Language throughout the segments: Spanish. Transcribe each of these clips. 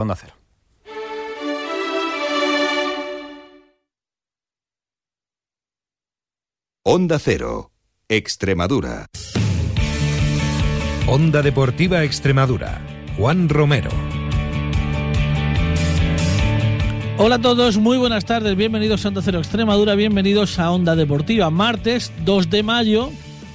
Onda Cero. Onda Cero, Extremadura. Onda Deportiva Extremadura. Juan Romero. Hola a todos, muy buenas tardes, bienvenidos a Onda Cero Extremadura, bienvenidos a Onda Deportiva. Martes 2 de mayo,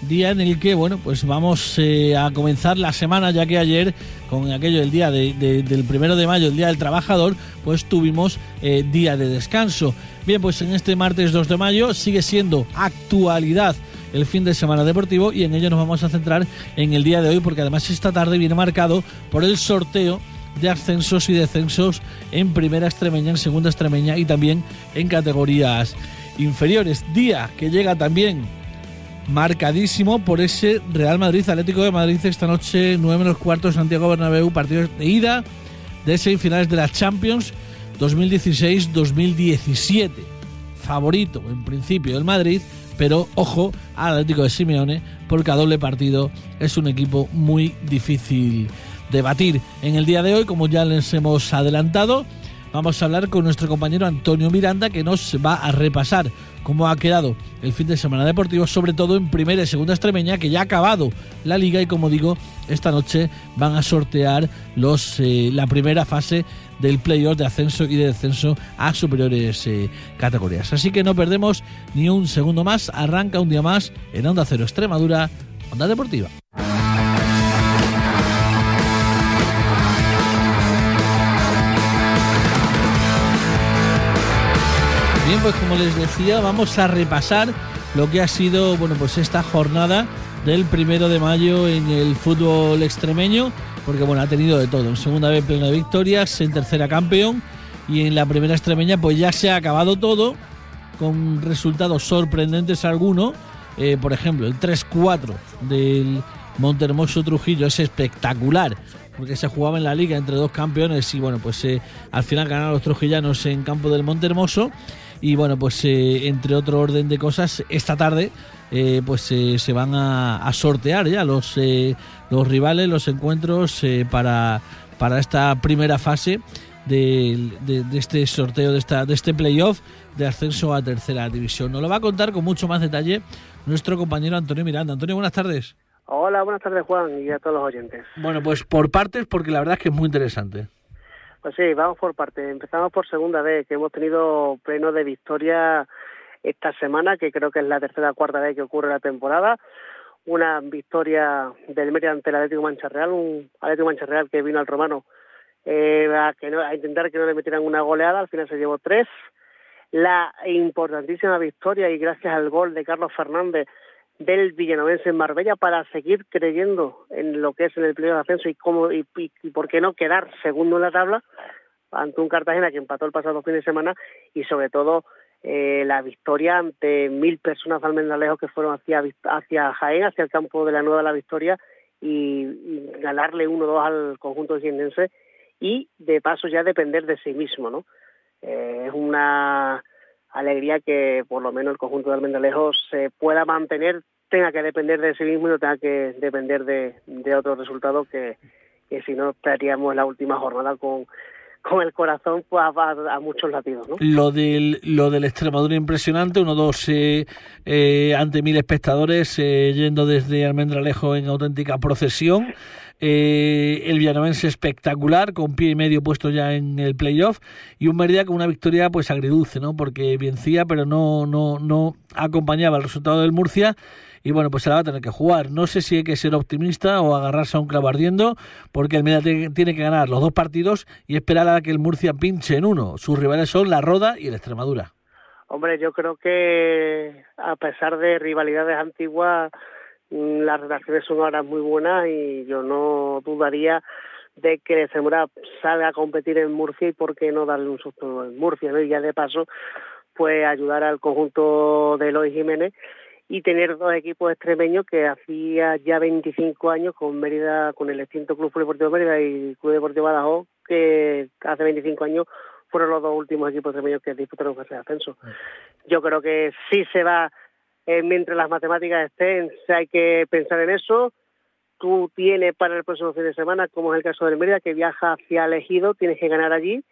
día en el que, bueno, pues vamos eh, a comenzar la semana, ya que ayer, con aquello del día del primero de mayo, el Día del Trabajador, pues tuvimos eh, día de descanso. Bien, pues en este martes 2 de mayo sigue siendo actualidad el fin de semana deportivo y en ello nos vamos a centrar en el día de hoy, porque además esta tarde viene marcado por el sorteo de ascensos y descensos en primera extremeña, en segunda extremeña y también en categorías inferiores. Día que llega también marcadísimo por ese Real Madrid Atlético de Madrid esta noche 9 menos cuartos Santiago Bernabéu partidos de ida de semifinales de la Champions 2016-2017 favorito en principio del Madrid pero ojo al Atlético de Simeone porque a doble partido es un equipo muy difícil de batir en el día de hoy como ya les hemos adelantado vamos a hablar con nuestro compañero Antonio Miranda que nos va a repasar cómo ha quedado el fin de semana deportivo, sobre todo en primera y segunda extremeña, que ya ha acabado la liga y como digo, esta noche van a sortear los eh, la primera fase del playoff de ascenso y de descenso a superiores eh, categorías. Así que no perdemos ni un segundo más, arranca un día más en Onda Cero Extremadura, Onda Deportiva. Pues como les decía, vamos a repasar lo que ha sido, bueno, pues esta jornada del primero de mayo en el fútbol extremeño, porque bueno, ha tenido de todo. En segunda vez pleno de victorias, en tercera campeón y en la primera extremeña pues ya se ha acabado todo con resultados sorprendentes algunos. Eh, por ejemplo, el 3-4 del Montermoso Trujillo es espectacular porque se jugaba en la liga entre dos campeones y bueno, pues eh, al final ganaron los trujillanos en campo del Montermoso y bueno, pues eh, entre otro orden de cosas, esta tarde eh, pues eh, se van a, sortear ya los, los rivales, los encuentros para, para esta primera fase de, de, este sorteo, de, esta, de este playoff de ascenso a tercera división. Nos lo va a contar con mucho más detalle nuestro compañero Antonio Miranda. Antonio, buenas tardes. Hola, buenas tardes Juan y a todos los oyentes. Bueno, pues por partes, porque la verdad es que es muy interesante. Pues sí, vamos por parte. Empezamos por segunda vez, que hemos tenido pleno de victoria esta semana, que creo que es la tercera o cuarta vez que ocurre la temporada. Una victoria del Mérida ante el Atlético Mancha Real, un Atlético Mancha Real que vino al Romano eh, a intentar que no le metieran una goleada, al final se llevó tres. La importantísima victoria y gracias al gol de Carlos Fernández del Villanovense en Marbella para seguir creyendo en lo que es el empleo de ascenso y cómo y, por qué no quedar segundo en la tabla ante un Cartagena que empató el pasado fin de semana y sobre todo eh, la victoria ante mil personas almendralejos que fueron hacia hacia Jaén, hacia el campo de la Nueva La Victoria y, ganarle 1-2 al conjunto jiennense y de paso ya depender de sí mismo, ¿no? Eh, es una alegría que por lo menos el conjunto de Almendralejos se pueda mantener, tenga que depender de sí mismo y no tenga que depender de, de otros resultados que, que si no estaríamos la última jornada con con el corazón pues, a, muchos latidos. ¿no? Lo del, lo del Extremadura impresionante, uno dos eh, eh, ante mil espectadores eh, yendo desde Almendralejo en auténtica procesión. Eh, el Villanovense espectacular, con pie y medio puesto ya en el playoff, y un Mérida con una victoria pues agridulce, ¿no? Porque vencía, pero no, no, no acompañaba el resultado del Murcia. Y bueno, pues se la va a tener que jugar. No sé si hay que ser optimista o agarrarse a un clavo ardiendo, porque el Mérida tiene que ganar los dos partidos y esperar a que el Murcia pinche en uno. Sus rivales son la Roda y el Extremadura. Hombre, yo creo que a pesar de rivalidades antiguas, las relaciones son ahora muy buenas y yo no dudaría de que Zamora salga a competir en Murcia y por qué no darle un susto en Murcia, ¿no? Y ya de paso, pues ayudar al conjunto de Eloy Jiménez y tener dos equipos extremeños que hacía ya 25 años con Mérida, con el extinto Club Deportivo Mérida y Club Deportivo Badajoz, que hace 25 años fueron los dos últimos equipos extremeños que disputaron fase de ascenso. Yo creo que sí se va eh, mientras las matemáticas estén, hay que pensar en eso. tú tienes para el próximo fin de semana, como es el caso del Mérida, que viaja hacia Elegido, tienes que ganar allí.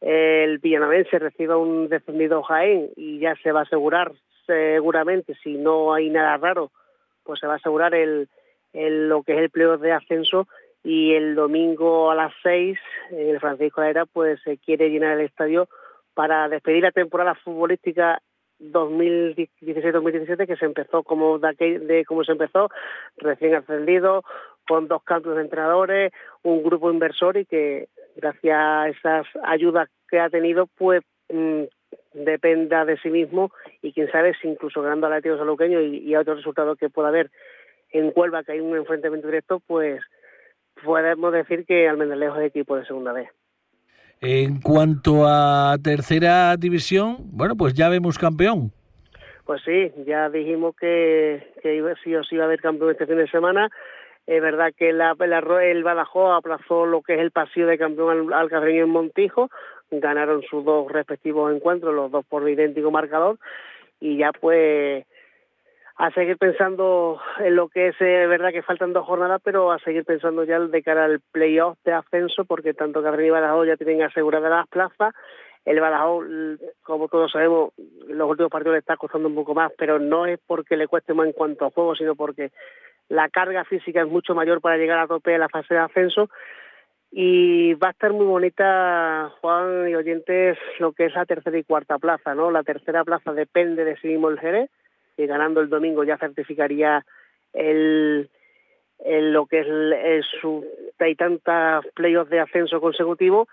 El Villanavense recibe un descendido Jaén y ya se va a asegurar seguramente, si no hay nada raro, pues se va a asegurar el, lo que es el pleo de ascenso y el domingo a las seis el Francisco Era pues se quiere llenar el estadio para despedir la temporada futbolística 2016-2017 que se empezó como de, aquel, de como se empezó recién ascendido con dos cambios de entrenadores un grupo inversor y que gracias a esas ayudas que ha tenido pues mm, dependa de sí mismo y quién sabe si incluso ganando al Atlético Saluqueño y, a otros resultados que pueda haber en Huelva que hay un enfrentamiento directo pues podemos decir que Almendralejo es equipo de segunda vez. En cuanto a tercera división, bueno, pues ya vemos campeón. Pues sí, ya dijimos que, que sí o sí iba a haber campeón este fin de semana. Es verdad que la, el Badajoz aplazó lo que es el pasillo de campeón al, al en Montijo. Ganaron sus dos respectivos encuentros, los dos por idéntico marcador. Y ya pues a seguir pensando en lo que es eh, verdad que faltan dos jornadas, pero a seguir pensando ya de cara al playoff de ascenso, porque tanto Carrera y Badajoz ya tienen aseguradas las plazas. El Badajoz, como todos sabemos, los últimos partidos le está costando un poco más, pero no es porque le cueste más en cuanto a juego, sino porque la carga física es mucho mayor para llegar a tope de la fase de ascenso. Y va a estar muy bonita, Juan y oyentes, lo que es la tercera y cuarta plaza, ¿no? La tercera plaza depende de sí mismo el Jerez, ganando el domingo ya certificaría el, lo que es el, su hay tantas playoffs de ascenso consecutivo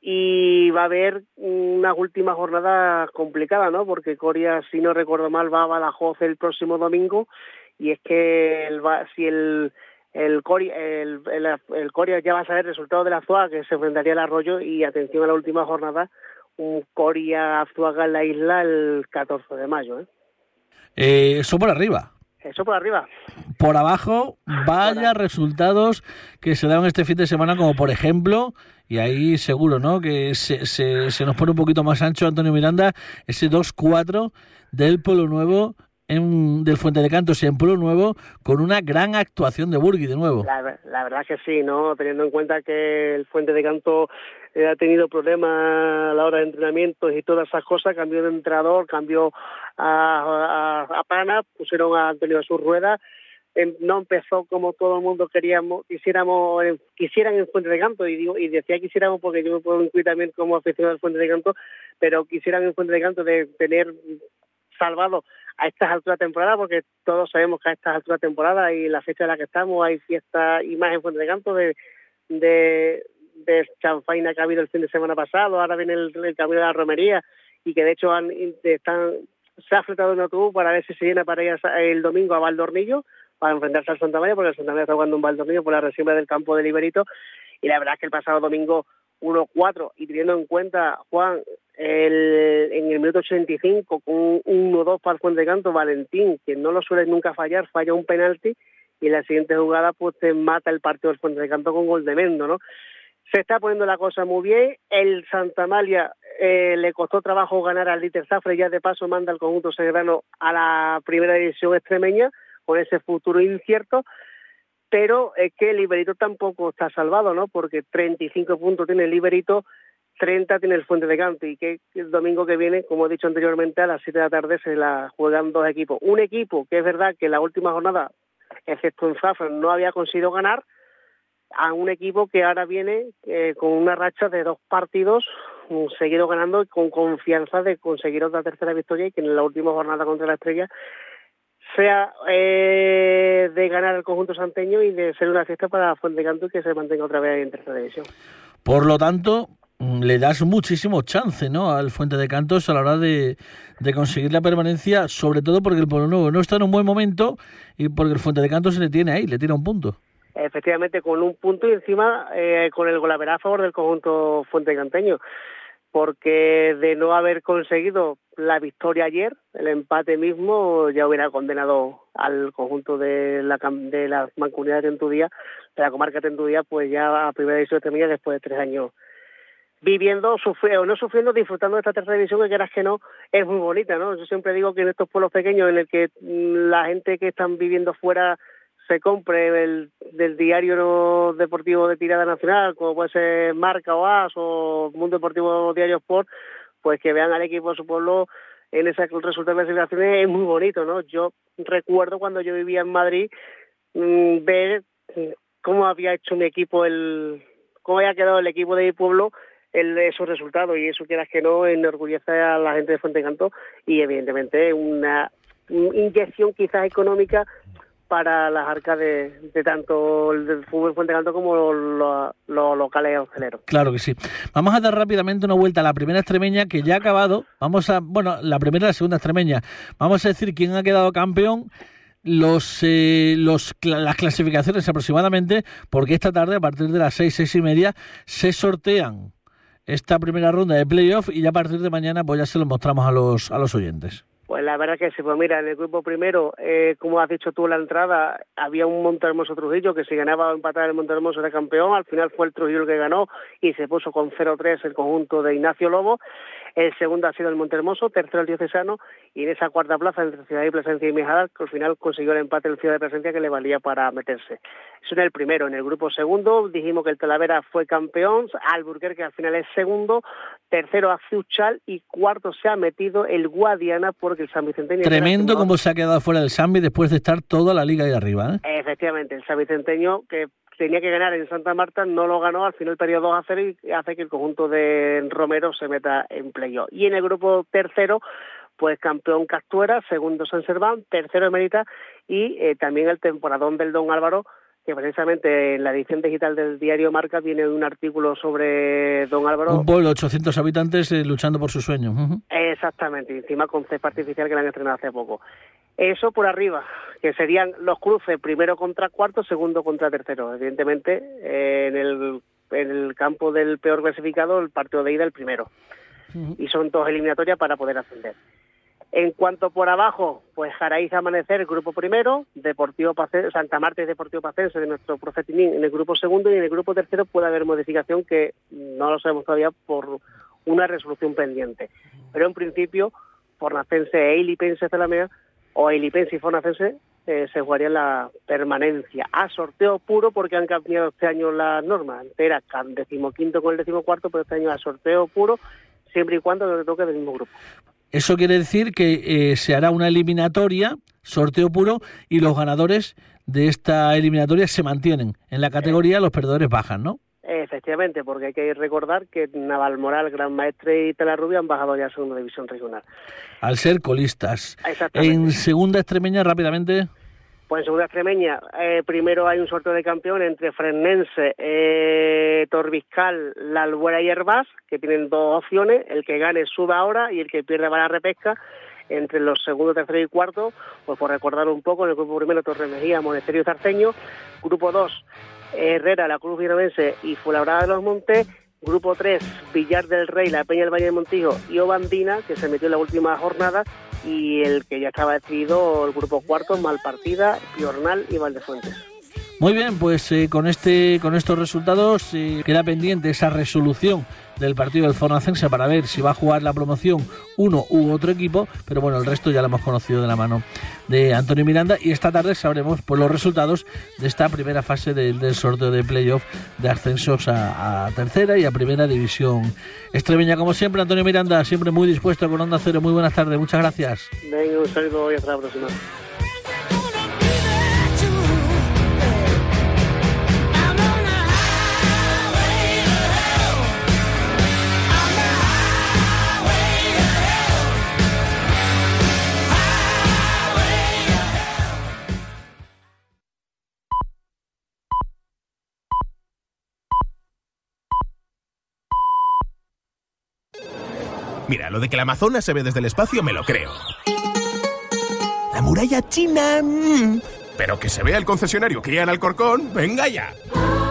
y va a haber una última jornada complicada, ¿no? Porque Coria, si no recuerdo mal, va a Badajoz el próximo domingo y es que el, si el el Coria, el, el, Coria ya va a saber el resultado de la Azuaga que se enfrentaría al Arroyo y atención a la última jornada un Coria Azuaga en la isla el 14 de mayo, ¿eh? Eh, eso por arriba. Eso por arriba. Por abajo, vaya resultados que se dan este fin de semana, como por ejemplo, y ahí seguro, ¿no? Que se, se, se nos pone un poquito más ancho Antonio Miranda, ese 2-4 del Polo Nuevo en, del Fuente de Cantos en Pueblo Nuevo con una gran actuación de Burgui de nuevo. La, la, verdad que sí, ¿no? Teniendo en cuenta que el Fuente de Canto eh, ha tenido problemas a la hora de entrenamientos y todas esas cosas, cambió de entrenador, cambió a, a, a Pana, pusieron a Antonio a su rueda, em, no empezó como todo el mundo queríamos, quisiéramos, quisieran en Fuente de Canto, y digo, y decía quisiéramos porque yo me puedo incluir también como aficionado al Fuente de Canto, pero quisieran en Fuente de Canto de tener salvado a estas alturas de temporada, porque todos sabemos que a estas alturas de temporada y la fecha en la que estamos hay fiesta y más en Fuente de Canto de, de, de chanfaina que ha habido el fin de semana pasado, ahora viene el, el camino de la romería y que de hecho han, están, se ha fletado un autobús para ver si se llena para ir el domingo a Valdornillo para enfrentarse al Santa María, porque el Santa María está jugando un Valdornillo por la reserva del campo de Liberito y la verdad es que el pasado domingo 1-4 y teniendo en cuenta, Juan, el, en el minuto 85 con un 1-2 para el Fuente Canto, Valentín, que no lo suele nunca fallar, falla un penalti y en la siguiente jugada pues te mata el partido del Fuente Canto con gol de Mendo, ¿no? Se está poniendo la cosa muy bien, el Santa Amalia eh, le costó trabajo ganar al Liter Zafre, ya de paso manda al conjunto serrano a la primera división extremeña con ese futuro incierto, pero es que el Liberito tampoco está salvado, ¿no? Porque 35 puntos tiene el Liberito, 30 tiene el Fuente de Canto y que el domingo que viene, como he dicho anteriormente, a las 7 de la tarde se la juegan dos equipos. Un equipo que es verdad que en la última jornada, excepto en Zafra, no había conseguido ganar, a un equipo que ahora viene eh, con una racha de dos partidos seguido ganando con confianza de conseguir otra tercera victoria y que en la última jornada contra la Estrella sea eh, de ganar el conjunto santeño y de ser una fiesta para Fuente Canto y que se mantenga otra vez en tercera división. Por lo tanto, mm, le das muchísimo chance ¿no? al Fuente de Cantos a la hora de, de conseguir la permanencia, sobre todo porque el Pueblo Nuevo no está en un buen momento y porque el Fuente de Cantos se le tiene ahí, le tiene un punto. Efectivamente, con un punto y encima eh, con el golaverá a favor del conjunto Fuente Canteño porque de no haber conseguido la victoria ayer, el empate mismo ya hubiera condenado al conjunto de la de la mancomunidad de Tentudía, de la comarca de Tentudía, pues ya a primera división de después de tres años viviendo, sufriendo, no sufriendo, disfrutando de esta tercera división que quieras que no, es muy bonita, ¿no? Yo siempre digo que en estos pueblos pequeños en el que mm, la gente que están viviendo fuera se compre el, del diario deportivo de tirada nacional, como puede ser Marca o As o Mundo Deportivo Diario Sport, pues que vean al equipo de su pueblo en ese resultado de clasificaciones es muy bonito, ¿no? Yo recuerdo cuando yo vivía en Madrid mm, ver cómo había hecho mi equipo el cómo había quedado el equipo de mi pueblo el, esos resultados y eso quieras que no enorgullece a la gente de Fuente Canto y evidentemente una inyección quizás económica para las arcas de, tanto el del fútbol Fuente Canto como los, locales hosteleros. Claro que sí. Vamos a dar rápidamente una vuelta a la primera extremeña que ya ha acabado. Vamos a, bueno, la primera y la segunda extremeña. Vamos a decir quién ha quedado campeón los, eh, los las clasificaciones aproximadamente, porque esta tarde, a partir de las seis, seis y media, se sortean esta primera ronda de playoff y ya a partir de mañana pues ya se lo mostramos a los, a los oyentes. Pues la verdad que sí, pues mira, en el grupo primero, eh, como has dicho tú en la entrada, había un Montermoso Trujillo que si ganaba o empataba el Montermoso era campeón, al final fue el Trujillo el que ganó y se puso con 0-3 el conjunto de Ignacio Lobo. El segundo ha sido el Montermoso, tercero el Diocesano y en esa cuarta plaza entre Ciudad de Plasencia y Mijadas, que al final consiguió el empate el Ciudad de Plasencia que le valía para meterse. Eso en el primero. En el grupo segundo dijimos que el Talavera fue campeón, Alburquerque que al final es segundo, tercero Azuchal y cuarto se ha metido el Guadiana porque el San Vicenteño... Tremendo como se ha quedado fuera del Sambi después de estar toda la liga ahí arriba. ¿eh? Efectivamente, el San Vicenteño que tenía que ganar en Santa Marta, no lo ganó, al final perdió 2 a 0 y hace que el conjunto de Romero se meta en playoff. Y en el grupo tercero, pues campeón Castuera, segundo San Serván, tercero Emerita y eh, también el temporadón del Don Álvaro, que precisamente en la edición digital del diario Marca viene un artículo sobre Don Álvaro. Un pueblo, 800 habitantes eh, luchando por su sueño. Exactamente, encima con césped artificial que le han estrenado hace poco. Eso por arriba, que serían los cruces primero contra cuarto, segundo contra tercero. Evidentemente, eh, en, el, en el campo del peor clasificado, el partido de ida el primero. Y son dos eliminatorias para poder ascender. En cuanto por abajo, pues Jaraíz Amanecer, el grupo primero, Deportivo Pacense, Santa Marta y Deportivo Pacense de nuestro profetinín en el grupo segundo y en el grupo tercero puede haber modificación que no lo sabemos todavía por una resolución pendiente. Pero en principio, por Nacense e Ilipense Zalamea o el IPENS y Fonacense eh, se jugaría la permanencia a sorteo puro porque han cambiado este año las normas. Era decimoquinto con el decimocuarto, pero este año a sorteo puro siempre y cuando no toque del mismo grupo. Eso quiere decir que eh, se hará una eliminatoria, sorteo puro, y los ganadores de esta eliminatoria se mantienen. En la categoría los perdedores bajan, ¿no? Efectivamente, porque hay que recordar que Navalmoral, Gran Maestre y Telarrubia han bajado ya a segunda división regional. Al ser colistas. En segunda extremeña, rápidamente. Pues en segunda extremeña, eh, primero hay un sorteo de campeón entre Fresnense, eh, Torbiscal, La Albuera y Herbás, que tienen dos opciones, el que gane sube ahora y el que pierde va a la repesca. Entre los segundos, tercero y cuarto, pues por recordar un poco, en el grupo primero Torre Mejía, Monasterio y Zarceño, grupo dos, Herrera, la Cruz Viravense y Fuenlabrada de los Montes. Grupo 3, Villar del Rey, La Peña del Valle de Montijo y Obandina, que se metió en la última jornada. Y el que ya estaba decidido, el grupo cuarto, Malpartida, Piornal y Valdefuentes. Muy bien, pues eh, con este con estos resultados eh, queda pendiente esa resolución del partido del Fornacense para ver si va a jugar la promoción uno u otro equipo, pero bueno, el resto ya lo hemos conocido de la mano de Antonio Miranda y esta tarde sabremos pues, los resultados de esta primera fase del, sorteo de playoff de ascensos a, tercera y a primera división extremeña. Como siempre, Antonio Miranda, siempre muy dispuesto con Onda Cero. Muy buenas tardes, muchas gracias. Venga, un saludo y hasta la próxima. Mira, lo de que la Amazonas se ve desde el espacio me lo creo. La muralla china... Mm. Pero que se vea el concesionario Kia en Alcorcón, venga ya.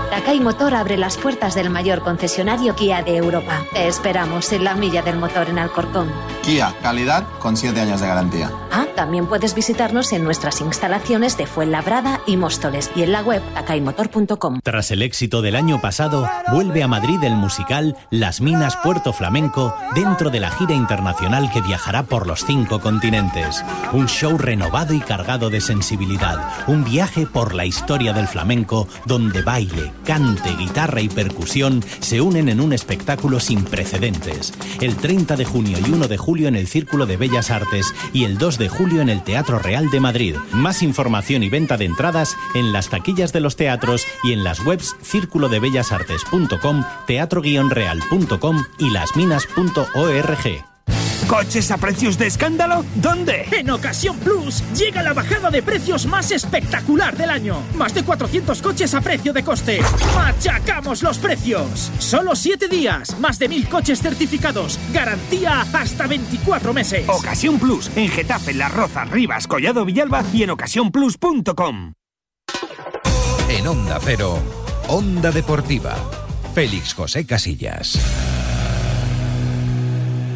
Takai Motor abre las puertas del mayor concesionario Kia de Europa. Te esperamos en la milla del motor en Alcorcón. Kia, calidad con 7 años de garantía. Ah, también puedes visitarnos en nuestras instalaciones de Fuenlabrada y Móstoles y en la web takaimotor.com. Tras el éxito del año pasado, vuelve a Madrid el musical Las Minas Puerto Flamenco dentro de la gira internacional que viajará por los cinco continentes. Un show renovado y cargado de sensibilidad. Un viaje por la historia del flamenco donde baile, cante, guitarra y percusión se unen en un espectáculo sin precedentes. El 30 de junio y 1 de julio en el Círculo de Bellas Artes y el 2 de julio en el Teatro Real de Madrid. Más información y venta de entradas en las taquillas de los teatros y en las webs círculodebellasartes.com, teatro-real.com y lasminas.org. ¿Coches a precios de escándalo? ¿Dónde? En Ocasión Plus llega la bajada de precios más espectacular del año. Más de 400 coches a precio de coste. ¡Machacamos los precios! Solo 7 días, más de 1000 coches certificados. Garantía hasta 24 meses. Ocasión Plus en Getafe, Las Rozas, Rivas, Collado Villalba y en ocasiónplus.com. En Onda Cero, Onda Deportiva. Félix José Casillas.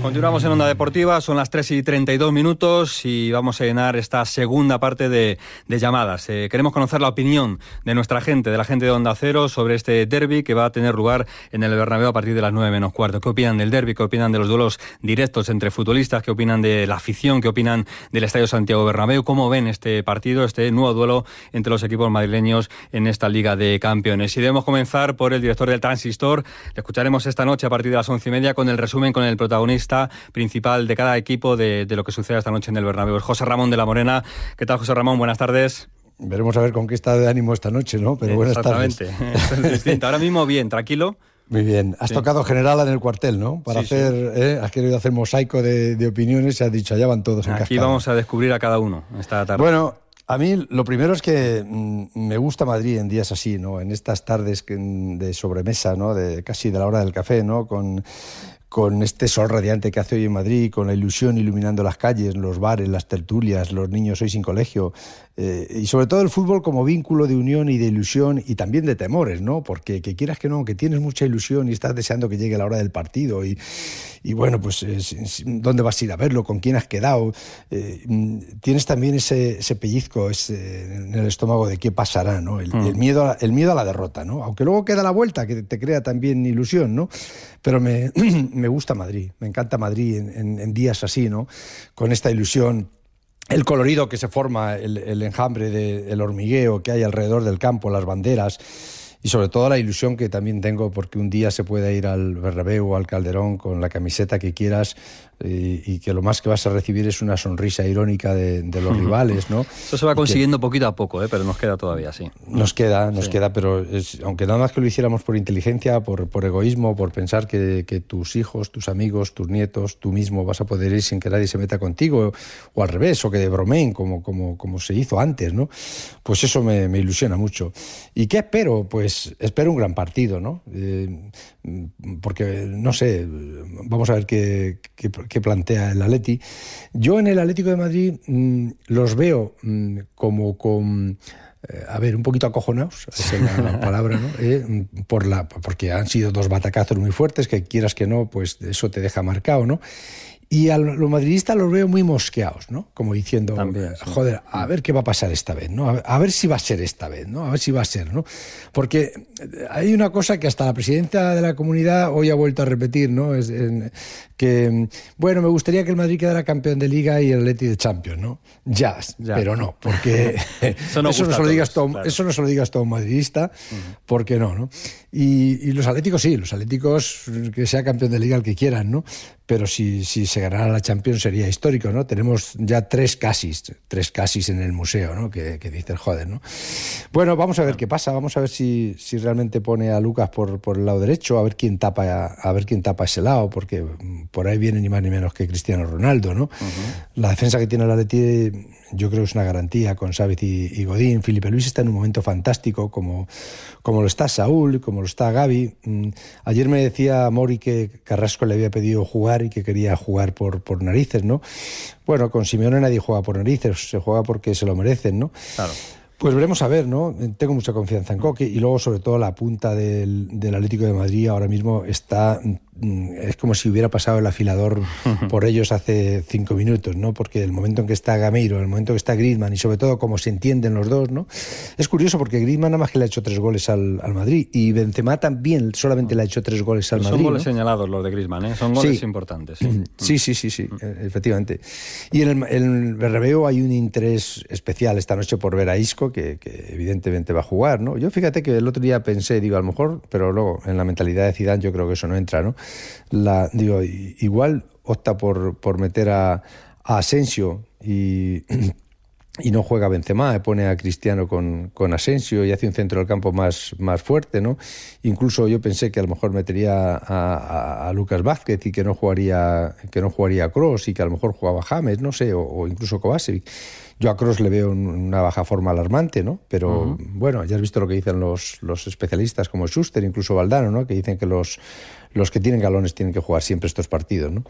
Continuamos en Onda Deportiva, son las 3 y 32 minutos y vamos a llenar esta segunda parte de, llamadas. Eh, queremos conocer la opinión de nuestra gente, de la gente de Onda Cero, sobre este derby que va a tener lugar en el Bernabéu a partir de las 9 menos cuarto. ¿Qué opinan del derby? ¿Qué opinan de los duelos directos entre futbolistas? ¿Qué opinan de la afición? ¿Qué opinan del Estadio Santiago Bernabéu? ¿Cómo ven este partido, este nuevo duelo entre los equipos madrileños en esta Liga de Campeones? Y debemos comenzar por el director del Transistor. Le escucharemos esta noche a partir de las once y media con el resumen con el protagonista principal de cada equipo de, de lo que sucede esta noche en el Bernabéu. José Ramón de la Morena. ¿Qué tal, José Ramón? Buenas tardes. Veremos a ver con qué estado de ánimo esta noche, ¿no? Pero buenas tardes. Exactamente. Ahora mismo bien, tranquilo. Muy bien. Has sí. tocado general en el cuartel, ¿no? Para sí, hacer, sí. ¿eh? has querido hacer mosaico de, de, opiniones y has dicho, allá van todos en Aquí cascada. vamos a descubrir a cada uno esta tarde. Bueno, a mí lo primero es que mm, me gusta Madrid en días así, ¿no? En estas tardes que, de sobremesa, ¿no? De casi de la hora del café, ¿no? Con con este sol radiante que hace hoy en Madrid, con la ilusión iluminando las calles, los bares, las tertulias, los niños hoy sin colegio, eh, y sobre todo el fútbol como vínculo de unión y de ilusión y también de temores, ¿no? Porque que quieras que no, que tienes mucha ilusión y estás deseando que llegue la hora del partido y, y bueno, pues eh, dónde vas a ir a verlo, con quién has quedado, eh, tienes también ese, ese pellizco ese, en el estómago de qué pasará, ¿no? El, mm. el, miedo a, el miedo a la derrota, ¿no? Aunque luego queda la vuelta que te crea también ilusión, ¿no? Pero me, me gusta Madrid, me encanta Madrid en, en, en días así, ¿no? Con esta ilusión el colorido que se forma, el, enjambre del de, hormigueo que hay alrededor del campo, las banderas y sobre todo la ilusión que también tengo porque un día se pueda ir al Bernabéu o al Calderón con la camiseta que quieras y, y, que lo más que vas a recibir es una sonrisa irónica de, de los rivales, ¿no? Eso se va consiguiendo que, poquito a poco, ¿eh? pero nos queda todavía, sí. Nos queda, nos sí. queda, pero es, aunque nada más que lo hiciéramos por inteligencia, por, por egoísmo, por pensar que, que, tus hijos, tus amigos, tus nietos, tú mismo vas a poder ir sin que nadie se meta contigo, o al revés, o que de bromeen, como, como, como se hizo antes, ¿no? Pues eso me, me ilusiona mucho. ¿Y qué espero? Pues espero un gran partido, ¿no? Eh, porque, no sé, vamos a ver qué, qué, qué, plantea el Atleti. Yo en el Atlético de Madrid mmm, los veo mmm, como con... Eh, a ver, un poquito acojonados, esa es la, la palabra, ¿no? Eh, por la, porque han sido dos batacazos muy fuertes, que quieras que no, pues eso te deja marcado, ¿no? Y a los madridistas los veo muy mosqueados, ¿no? Como diciendo, También, sí. joder, a ver qué va a pasar esta vez, ¿no? A ver si va a ser esta vez, ¿no? A ver si va a ser, ¿no? Porque hay una cosa que hasta la presidenta de la comunidad hoy ha vuelto a repetir, ¿no? Es en, que, bueno, me gustaría que el Madrid quedara campeón de Liga y el Atleti de Champions, ¿no? Ya, ya. pero no, porque eso, no, eso, no se lo digas todo, claro. eso no se lo digas todo madridista, uh -huh. porque no, ¿no? Y, y, los atléticos sí, los atléticos que sea campeón de Liga el que quieran, ¿no? Pero si, si se ganara la Champions sería histórico, ¿no? Tenemos ya tres casis, tres casis en el museo, ¿no? Que, que dices, joder, ¿no? Bueno, vamos a ver qué pasa, vamos a ver si, si realmente pone a Lucas por, por el lado derecho, a ver quién tapa, a ver quién tapa ese lado, porque por ahí viene ni más ni menos que Cristiano Ronaldo, ¿no? Uh -huh. La defensa que tiene el Atleti yo creo que es una garantía con Sávez y, y, Godín. Felipe Luis está en un momento fantástico, como, como lo está Saúl, como lo está Gaby. Mm, ayer me decía Mori que Carrasco le había pedido jugar y que quería jugar por, por narices, ¿no? Bueno, con Simeone nadie juega por narices, se juega porque se lo merecen, ¿no? Claro. Pues veremos a ver, ¿no? Tengo mucha confianza en Coque y luego sobre todo la punta del, del Atlético de Madrid ahora mismo está Mm, es como si hubiera pasado el afilador por ellos hace cinco minutos, ¿no? Porque el momento en que está Gameiro, el momento en que está Griezmann y sobre todo cómo se entienden los dos, ¿no? Es curioso porque Griezmann nada más que le ha hecho tres goles al, Madrid y Benzema también solamente le ha hecho tres goles al Madrid. Son goles señalados los de Griezmann, ¿eh? Son goles importantes. Sí, sí, sí, sí, e, efectivamente. Y en el, el hay un interés especial esta noche por ver a Isco, que, que, evidentemente va a jugar, ¿no? Yo fíjate que el otro día pensé, digo, a lo mejor, pero luego en la mentalidad de Zidane yo creo que eso no entra, ¿no? la, digo, igual opta por, por meter a, Asensio y, y no juega Benzema, pone a Cristiano con, con, Asensio y hace un centro del campo más, más fuerte, ¿no? Incluso yo pensé que a lo mejor metería a, Lucas Vázquez y que no jugaría que no jugaría Cross y que a lo mejor jugaba James, no sé, o, incluso Kovacevic. Yo a Cross le veo una baja forma alarmante, ¿no? Pero bueno, ya has visto lo que dicen los, los especialistas como Schuster, incluso Valdano, ¿no? Que dicen que los los que tienen galones tienen que jugar siempre estos partidos, ¿no?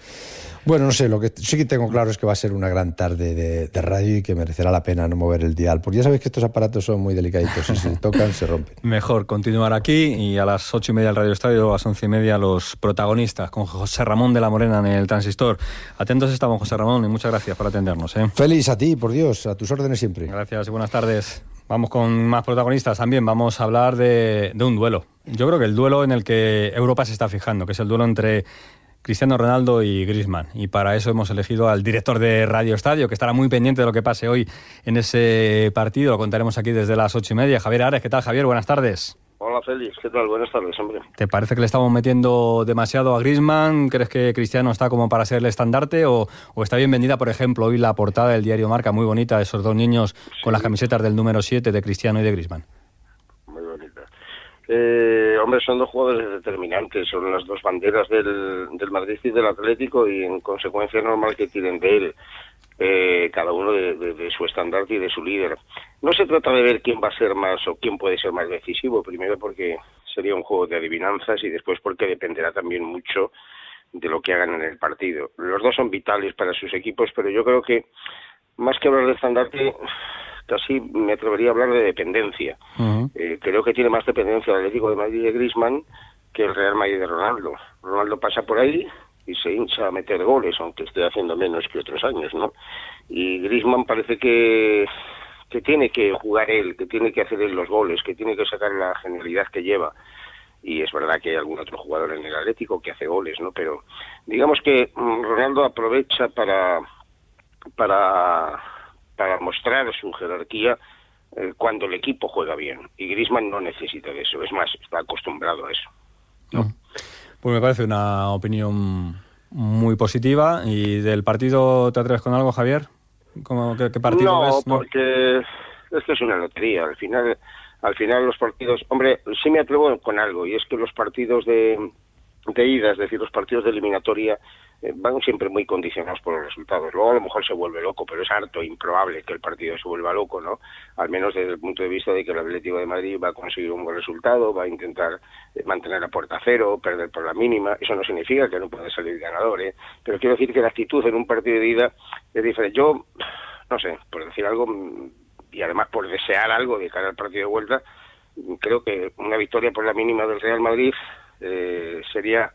Bueno, no sé, lo que sí que tengo claro es que va a ser una gran tarde de, radio y que merecerá la pena no mover el dial, porque ya sabéis que estos aparatos son muy delicaditos, si se tocan se rompen. Mejor continuar aquí y a las ocho y media el Radio Estadio, a las once y media los protagonistas, con José Ramón de la Morena en el Transistor. Atentos estamos, José Ramón, y muchas gracias por atendernos. ¿eh? Feliz a ti, por Dios, a tus órdenes siempre. Gracias y buenas tardes. Vamos con más protagonistas también. Vamos a hablar de, un duelo. Yo creo que el duelo en el que Europa se está fijando, que es el duelo entre Cristiano Ronaldo y Griezmann. Y para eso hemos elegido al director de Radio Estadio, que estará muy pendiente de lo que pase hoy en ese partido. Lo contaremos aquí desde las ocho y media. Javier Ares, ¿qué tal, Javier? Buenas tardes. Hola Félix, ¿qué tal? Buenas tardes, hombre. ¿Te parece que le estamos metiendo demasiado a Grisman? ¿Crees que Cristiano está como para ser el estandarte? ¿O, está bien vendida, por ejemplo, hoy la portada del diario Marca, muy bonita, de esos dos niños con las camisetas del número 7 de Cristiano y de Grisman? Eh, hombre, son dos jugadores determinantes, son las dos banderas del, del Madrid y del Atlético y en consecuencia normal que tienen de él. Eh, cada uno de, su estandarte y de su líder. No se trata de ver quién va a ser más o quién puede ser más decisivo, primero porque sería un juego de adivinanzas y después porque dependerá también mucho de lo que hagan en el partido. Los dos son vitales para sus equipos, pero yo creo que más que hablar de estandarte, casi me atrevería a hablar de dependencia. Eh, creo que tiene más dependencia el Atlético de Madrid de Griezmann que el Real Madrid de Ronaldo. Ronaldo pasa por ahí, y se hincha a meter goles, aunque esté haciendo menos que otros años, ¿no? Y Griezmann parece que, que tiene que jugar él, que tiene que hacer él los goles, que tiene que sacar la genialidad que lleva. Y es verdad que hay algún otro jugador en el Atlético que hace goles, ¿no? Pero digamos que mm, Ronaldo aprovecha para, para, para mostrar su jerarquía eh, cuando el equipo juega bien. Y Griezmann no necesita de eso, es más, está acostumbrado a eso. ¿no? Pues me parece una opinión muy positiva. ¿Y del partido te atreves con algo, Javier? ¿Cómo, qué, partido no, ves? No, porque es que es una lotería. Al final, al final los partidos... Hombre, sí me atrevo con algo, y es que los partidos de, de ida, es decir, los partidos de eliminatoria, van siempre muy condicionados por los resultados. Luego a lo mejor se vuelve loco, pero es harto improbable que el partido se vuelva loco, ¿no? Al menos desde el punto de vista de que el Atlético de Madrid va a conseguir un buen resultado, va a intentar eh, mantener la puerta cero, perder por la mínima. Eso no significa que no pueda salir ganador, ¿eh? Pero quiero decir que la actitud en un partido de ida es diferente. Yo, no sé, por decir algo, y además por desear algo de cara al partido de vuelta, creo que una victoria por la mínima del Real Madrid eh, sería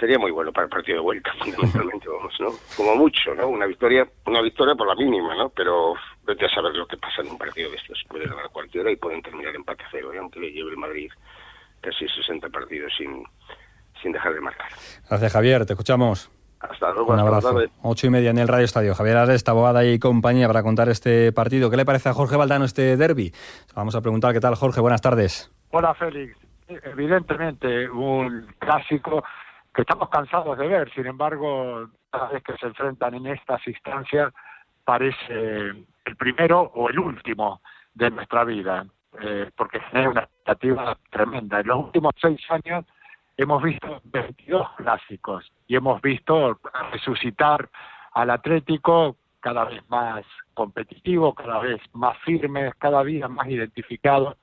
sería muy bueno para el partido de vuelta, fundamentalmente, vamos, ¿no? Como mucho, ¿no? Una victoria, una victoria por la mínima, ¿no? Pero vete a saber lo que pasa en un partido de estos. Puede ganar cualquiera y pueden terminar empate a cero, ¿eh? aunque le lleve el Madrid casi 60 partidos sin, sin dejar de marcar. Gracias, Javier. Te escuchamos. Hasta luego. Un abrazo. Ocho y media en el Radio Estadio. Javier Aresta, abogada y compañía para contar este partido. ¿Qué le parece a Jorge Valdano este derby? Vamos a preguntar qué tal, Jorge. Buenas tardes. Hola, Félix. Evidentemente, un clásico que estamos cansados de ver. Sin embargo, cada vez que se enfrentan en estas instancias, parece el primero o el último de nuestra vida, eh, porque es una expectativa tremenda. En los últimos seis años hemos visto 22 clásicos y hemos visto resucitar al Atlético cada vez más competitivo, cada vez más firme, cada día más identificado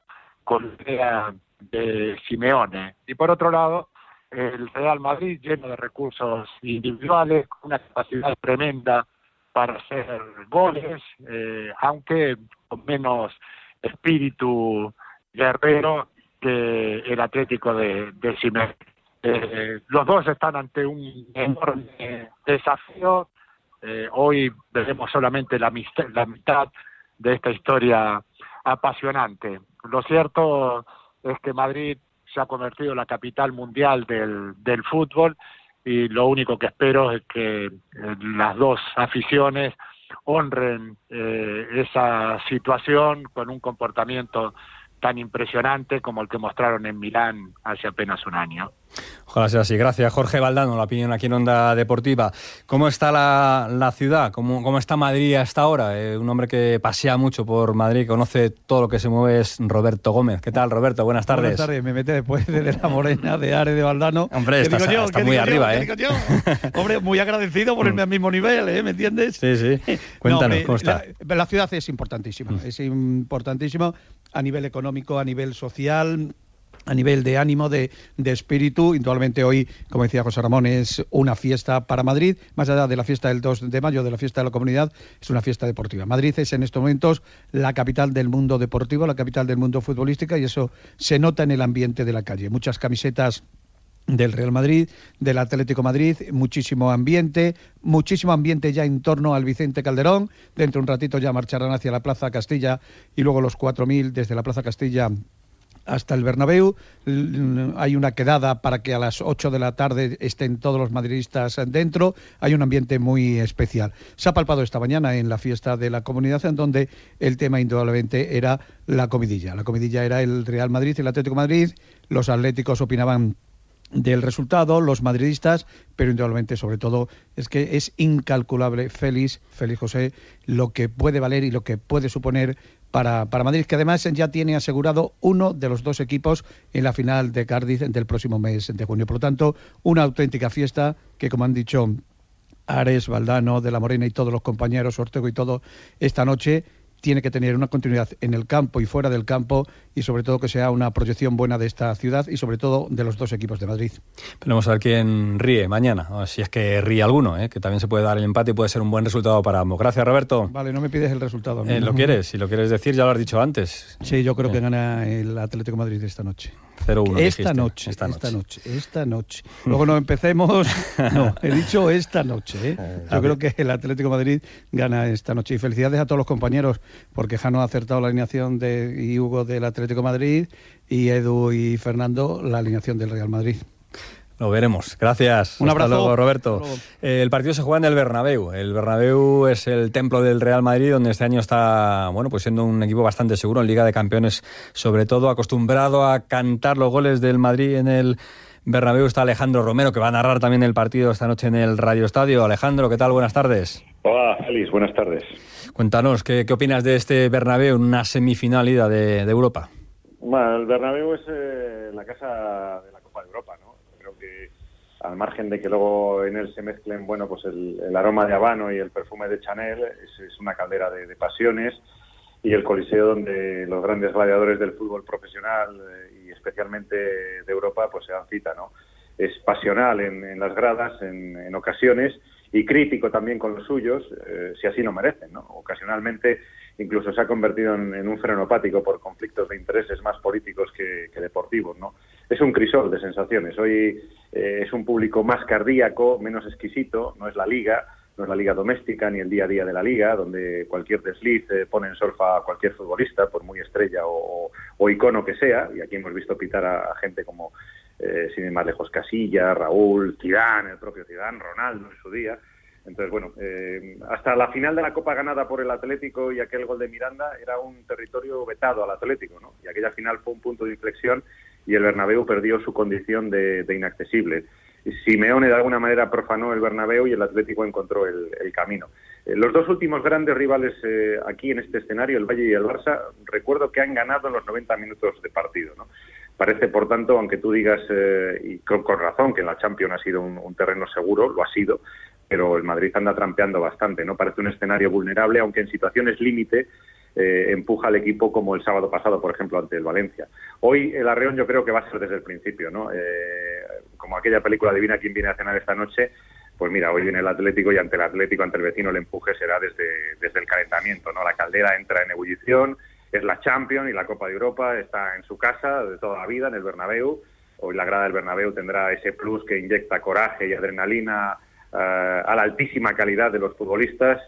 con la idea de Simeone. Y por otro lado, el Real Madrid lleno de recursos individuales, con una capacidad tremenda para hacer goles, eh, aunque con menos espíritu guerrero que el Atlético de, de. Eh, los dos están ante un enorme desafío. Eh, hoy veremos solamente la, la mitad de esta historia apasionante. Lo cierto es que Madrid se ha convertido en la capital mundial del, del fútbol y lo único que espero es que eh, las dos aficiones honren eh, esa situación con un comportamiento tan impresionante como el que mostraron en Milán hace apenas un año. Ojalá sea así. Gracias, Jorge Valdano, la opinión aquí en Onda Deportiva. ¿Cómo está la, ciudad? ¿Cómo, ¿Cómo, está Madrid hasta ahora? Eh, un hombre que pasea mucho por Madrid, conoce todo lo que se mueve, es Roberto Gómez. ¿Qué tal, Roberto? Buenas tardes. Buenas tardes. Me mete después de la morena de Are de Valdano. Hombre, está, muy arriba, ¿eh? Hombre, muy agradecido por el mismo nivel, ¿eh? ¿Me entiendes? Sí, sí. Cuéntanos, ¿cómo está? La, ciudad es importantísima. Mm. Es importantísima a nivel económico, a nivel social a nivel de ánimo, de, espíritu. Indudablemente hoy, como decía José Ramón, es una fiesta para Madrid, más allá de la fiesta del 2 de mayo, de la fiesta de la comunidad, es una fiesta deportiva. Madrid es en estos momentos la capital del mundo deportivo, la capital del mundo futbolístico y eso se nota en el ambiente de la calle. Muchas camisetas del Real Madrid, del Atlético Madrid, muchísimo ambiente, muchísimo ambiente ya en torno al Vicente Calderón. Dentro de un ratito ya marcharán hacia la Plaza Castilla y luego los 4.000 desde la Plaza Castilla hasta el Bernabéu. Hay una quedada para que a las 8 de la tarde estén todos los madridistas dentro. Hay un ambiente muy especial. Se ha palpado esta mañana en la fiesta de la comunidad en donde el tema indudablemente era la comidilla. La comidilla era el Real Madrid el Atlético Madrid. Los atléticos opinaban del resultado, los madridistas, pero indudablemente, sobre todo, es que es incalculable, feliz, feliz José, lo que puede valer y lo que puede suponer para, para Madrid, que además ya tiene asegurado uno de los dos equipos en la final de Cardiff del próximo mes de junio. Por lo tanto, una auténtica fiesta que, como han dicho Ares, Valdano, De la Morena y todos los compañeros, Ortego y todo, esta noche tiene que tener una continuidad en el campo y fuera del campo y sobre todo que sea una proyección buena de esta ciudad y sobre todo de los dos equipos de Madrid. Pero vamos a ver quién ríe mañana, si es que ríe alguno, ¿eh? que también se puede dar el empate y puede ser un buen resultado para ambos. Gracias, Roberto. Vale, no me pides el resultado. Eh, ¿Lo quieres? Si lo quieres decir, ya lo has dicho antes. Sí, yo creo que gana el Atlético Madrid esta noche. 0-1. Esta noche, esta noche, esta noche, Luego no empecemos. No, he dicho esta noche. ¿eh? Yo creo que el Atlético Madrid gana esta noche. Y felicidades a todos los compañeros, porque Jano ha acertado la alineación de y Hugo del Atlético Madrid y Edu y Fernando la alineación del Real Madrid. Lo veremos. Gracias. Un abrazo. Hasta luego, Roberto. Eh, el partido se juega en el Bernabéu. El Bernabéu es el templo del Real Madrid, donde este año está, bueno, pues siendo un equipo bastante seguro en Liga de Campeones, sobre todo acostumbrado a cantar los goles del Madrid en el Bernabéu. Está Alejandro Romero, que va a narrar también el partido esta noche en el Radio Estadio. Alejandro, ¿qué tal? Buenas tardes. Hola, Félix. Buenas tardes. Cuéntanos, ¿qué, opinas de este Bernabéu en una semifinal ida de, Europa? Bueno, el Bernabéu es eh, la casa de la Copa de Europa, ¿no? Al margen de que luego en él se mezclen, bueno, pues el, aroma de habano y el perfume de Chanel, es, una caldera de, pasiones y el coliseo donde los grandes gladiadores del fútbol profesional eh, y especialmente de Europa pues se dan cita, ¿no? Es pasional en, las gradas en, ocasiones y crítico también con los suyos, eh, si así lo merecen, ¿no? Ocasionalmente incluso se ha convertido en, un frenopático por conflictos de intereses más políticos que, deportivos, ¿no? es un crisol de sensaciones. Hoy eh, es un público más cardíaco, menos exquisito, no es la liga, no es la liga doméstica ni el día a día de la liga, donde cualquier desliz eh, pone en solfa a cualquier futbolista, por muy estrella o, icono que sea, y aquí hemos visto pitar a, gente como, eh, sin ir más lejos, Casilla, Raúl, Zidane, el propio Zidane, Ronaldo en su día. Entonces, bueno, hasta la final de la Copa ganada por el Atlético y aquel gol de Miranda era un territorio vetado al Atlético, ¿no? Y aquella final fue un punto de inflexión y el Bernabéu perdió su condición de, inaccesible. Simeone de alguna manera profanó el Bernabéu y el Atlético encontró el, camino. Eh, los dos últimos grandes rivales eh, aquí en este escenario, el Valle y el Barça, recuerdo que han ganado en los 90 minutos de partido. ¿no? Parece, por tanto, aunque tú digas, eh, y con, razón, que en la Champions ha sido un, terreno seguro, lo ha sido, pero el Madrid anda trampeando bastante. no Parece un escenario vulnerable, aunque en situaciones límite eh, empuja al equipo como el sábado pasado, por ejemplo, ante el Valencia. Hoy el arreón yo creo que va a ser desde el principio, ¿no? Eh, como aquella película Divina quien viene a cenar esta noche, pues mira, hoy viene el Atlético y ante el Atlético, ante el vecino, el empuje será desde, desde el calentamiento, ¿no? La caldera entra en ebullición, es la Champions y la Copa de Europa, está en su casa de toda la vida, en el Bernabéu. Hoy la grada del Bernabéu tendrá ese plus que inyecta coraje y adrenalina a la altísima calidad de los futbolistas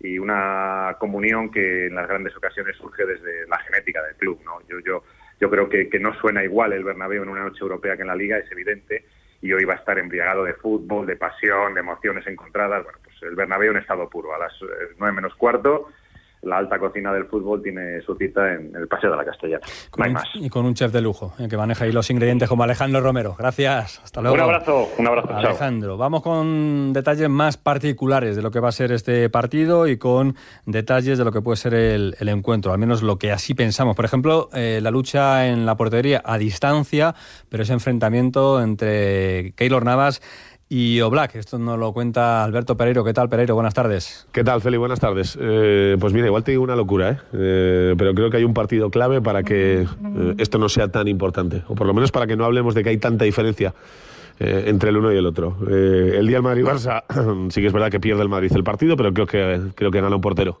y una comunión que en las grandes ocasiones surge desde la genética del club. ¿no? Yo, yo, yo creo que, que no suena igual el Bernabéu en una noche europea que en la Liga, es evidente, y hoy va a estar embriagado de fútbol, de pasión, de emociones encontradas. Bueno, pues el Bernabéu en estado puro, a las eh, nueve menos cuarto, la alta cocina del fútbol tiene su cita en el Paseo de la Castellana. No hay un- más. Y con un chef de lujo, eh, que maneja ahí los ingredientes como Alejandro Romero. Gracias, hasta luego. Un abrazo, un abrazo, chao. Alejandro, vamos con detalles más particulares de lo que va a ser este partido y con detalles de lo que puede ser el, el encuentro, al menos lo que así pensamos. Por ejemplo, eh, la lucha en la portería a distancia, pero ese enfrentamiento entre Keylor Navas y Oblak. Esto nos lo cuenta Alberto Pereiro. ¿Qué tal, Pereiro? Buenas tardes. ¿Qué tal, Feli? Buenas tardes. Eh, pues mira, igual te digo una locura, ¿eh? Eh, pero creo que hay un partido clave para que eh, esto no sea tan importante, o por lo menos para que no hablemos de que hay tanta diferencia eh, entre el uno y el otro. El día del Madrid-Barça, sí que es verdad que pierde el Madrid el partido, pero creo que, creo que gana un portero.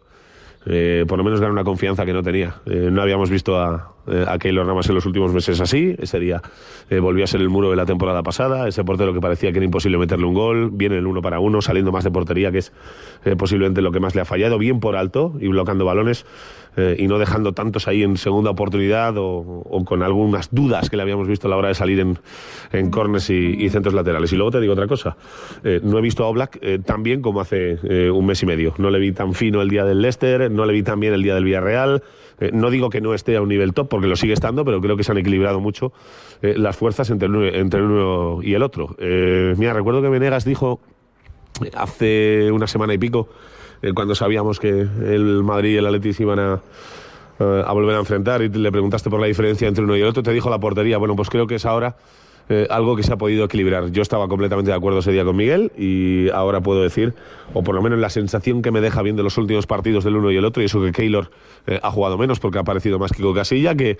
Por lo menos gana una confianza que no tenía. No habíamos visto a, eh, a Keylor Navas en los últimos meses así. Ese día eh, volvió a ser el muro de la temporada pasada. Ese portero que parecía que era imposible meterle un gol. Viene el uno para uno, saliendo más de portería, que es eh, posiblemente lo que más le ha fallado. Bien por alto y bloqueando balones eh, y no dejando tantos ahí en segunda oportunidad o, con algunas dudas que le habíamos visto a la hora de salir en, en corners y, y centros laterales. Y luego te digo otra cosa. Eh, no he visto a Oblak tan bien como hace un mes y medio. No le vi tan fino el día del Leicester, no le vi tan bien el día del Villarreal. Eh, no digo que no esté a un nivel top, porque lo sigue estando, pero creo que se han equilibrado mucho eh, las fuerzas entre el, uno, y el otro. Eh, mira, recuerdo que Venegas dijo hace una semana y pico, cuando sabíamos que el Madrid y el Atleti iban a, a volver a enfrentar y le preguntaste por la diferencia entre uno y el otro, te dijo la portería. Bueno, pues creo que es ahora eh, algo que se ha podido equilibrar. Yo estaba completamente de acuerdo ese día con Miguel y ahora puedo decir, o por lo menos la sensación que me deja viendo los últimos partidos del uno y el otro, y eso que Keylor eh, ha jugado menos porque ha aparecido más Kiko Casilla, que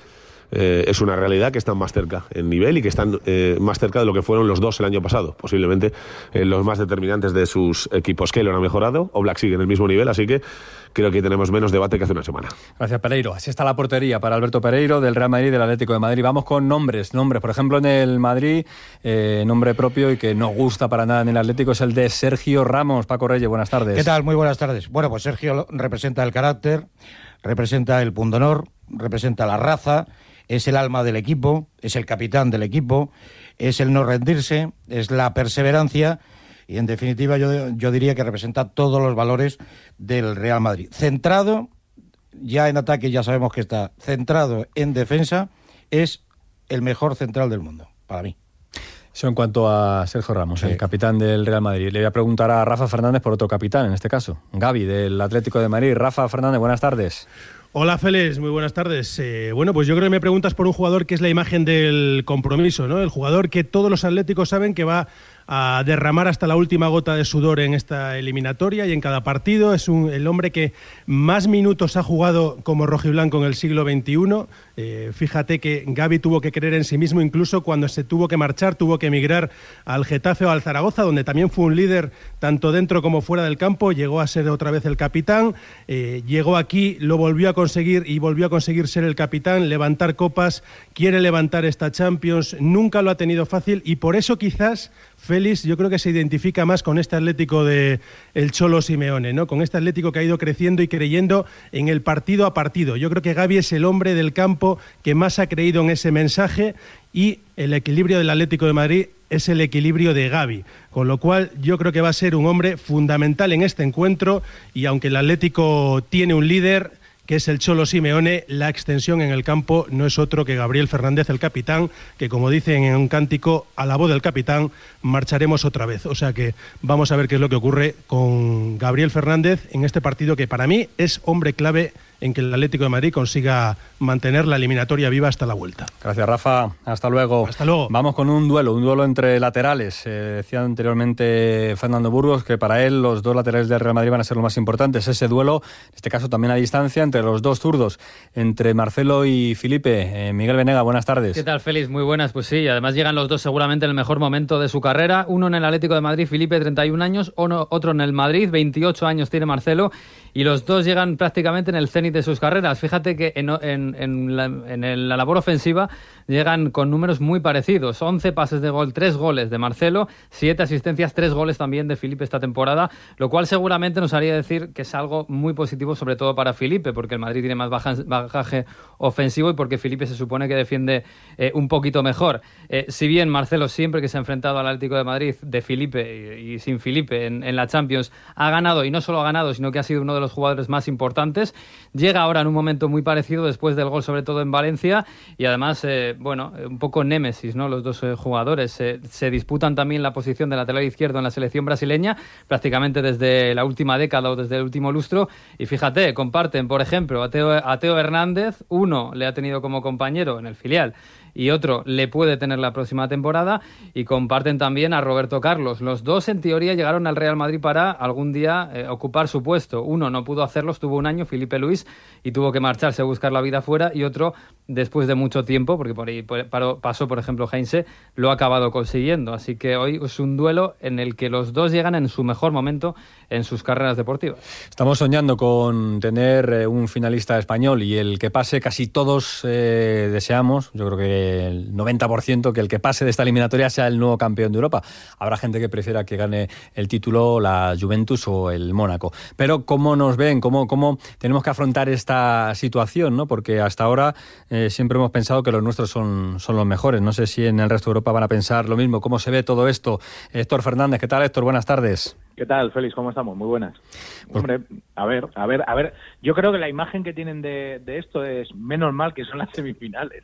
eh, es una realidad que están más cerca en nivel y que están eh, más cerca de lo que fueron los dos el año pasado, posiblemente eh, los más determinantes de sus equipos. Keylor ha mejorado, o Black sigue en el mismo nivel, así que creo que tenemos menos debate que hace una semana. Gracias, Pereiro. Así está la portería para Alberto Pereiro del Real Madrid y del Atlético de Madrid. Vamos con nombres. Nombres, por ejemplo, en el Madrid, eh, nombre propio y que no gusta para nada en el Atlético es el de Sergio Ramos. Paco Reyes, buenas tardes. ¿Qué tal? Muy buenas tardes. Bueno, pues Sergio representa el carácter, representa el pundonor, representa la raza, es el alma del equipo, es el capitán del equipo, es el no rendirse, es la perseverancia y en definitiva yo, yo diría que representa todos los valores del Real Madrid. Centrado, ya en ataque ya sabemos que está centrado en defensa, es el mejor central del mundo, para mí. Eso en cuanto a Sergio Ramos, el capitán del Real Madrid. Le voy a preguntar a Rafa Fernández por otro capitán, en este caso, Gaby, del Atlético de Madrid. Rafa Fernández, buenas tardes. Hola Félix, muy buenas tardes. Eh, bueno, pues yo creo que me preguntas por un jugador que es la imagen del compromiso, ¿no? El jugador que todos los atléticos saben que va a derramar hasta la última gota de sudor en esta eliminatoria y en cada partido. Es un, el hombre que más minutos ha jugado como rojiblanco en el siglo XXI. Eh, fíjate que Gaby tuvo que creer en sí mismo incluso cuando se tuvo que marchar, tuvo que emigrar al Getafe o al Zaragoza, donde también fue un líder tanto dentro como fuera del campo. Llegó a ser otra vez el capitán. Eh, llegó aquí, lo volvió a conseguir y volvió a conseguir ser el capitán, levantar copas, quiere levantar esta Champions. Nunca lo ha tenido fácil y por eso quizás Félix, yo creo que se identifica más con este Atlético de el Cholo Simeone, ¿no? Con este Atlético que ha ido creciendo y creyendo en el partido a partido. Yo creo que Gaby es el hombre del campo que más ha creído en ese mensaje y el equilibrio del Atlético de Madrid es el equilibrio de Gaby, con lo cual yo creo que va a ser un hombre fundamental en este encuentro y aunque el Atlético tiene un líder que es el Cholo Simeone, la extensión en el campo no es otro que Gabriel Fernández, el capitán, que como dicen en un cántico, a la voz del capitán, marcharemos otra vez. O sea que vamos a ver qué es lo que ocurre con Gabriel Fernández en este partido que para mí es hombre clave en que el Atlético de Madrid consiga mantener la eliminatoria viva hasta la vuelta. Gracias, Rafa. Hasta luego. Hasta luego. Vamos con un duelo, un duelo entre laterales. Eh, decía anteriormente Fernando Burgos que para él los dos laterales del Real Madrid van a ser lo más importantes. Ese duelo, en este caso también a distancia, entre los dos zurdos, entre Marcelo y Felipe. Eh, Miguel Venega, buenas tardes. ¿Qué tal, Félix? Muy buenas. Pues sí, además llegan los dos seguramente en el mejor momento de su carrera. Uno en el Atlético de Madrid, Felipe, 31 años, uno, otro en el Madrid, 28 años tiene Marcelo, y los dos llegan prácticamente en el cenit de sus carreras. Fíjate que en, en, la, en, la, labor ofensiva llegan con números muy parecidos. 11 pases de gol, 3 goles de Marcelo, 7 asistencias, 3 goles también de Felipe esta temporada, lo cual seguramente nos haría decir que es algo muy positivo, sobre todo para Felipe, porque el Madrid tiene más bagaje ofensivo y porque Felipe se supone que defiende eh, un poquito mejor. Eh, si bien Marcelo siempre que se ha enfrentado al Atlético de Madrid de Felipe y, sin Felipe en, la Champions ha ganado y no solo ha ganado, sino que ha sido uno de los jugadores más importantes, llega ahora en un momento muy parecido después del gol sobre todo en Valencia y además eh, bueno, eh, un poco némesis, ¿no? Los dos eh, jugadores se disputan también la posición de lateral izquierdo en la selección brasileña, prácticamente desde la última década o desde el último lustro. Y fíjate, comparten, por ejemplo, a Teo, a Teo Hernández, uno le ha tenido como compañero en el filial y otro le puede tener la próxima temporada y comparten también a Roberto Carlos. Los dos en teoría llegaron al Real Madrid para algún día eh, ocupar su puesto. Uno no pudo hacerlo, estuvo un año, Felipe Luis, y tuvo que marcharse a buscar la vida fuera y otro después de mucho tiempo, porque por ahí pasó por ejemplo Heinze, lo ha acabado consiguiendo. Así que hoy es un duelo en el que los dos llegan en su mejor momento en sus carreras deportivas. Estamos soñando con tener eh, un finalista español y el que pase casi todos eh, deseamos, yo creo que el 90% que el que pase de esta eliminatoria sea el nuevo campeón de Europa. Habrá gente que prefiera que gane el título la Juventus o el Mónaco. Pero ¿cómo nos ven? ¿Cómo, cómo tenemos que afrontar esta situación? ¿no? Porque hasta ahora eh, siempre hemos pensado que los nuestros son, son los mejores. No sé si en el resto de Europa van a pensar lo mismo. ¿Cómo se ve todo esto? Héctor Fernández, ¿qué tal Héctor? Buenas tardes. ¿Qué tal, Félix? ¿Cómo estamos? Muy buenas. Pues Hombre, a ver, a ver, a ver. Yo creo que la imagen que tienen de, esto es menos mal que son las semifinales.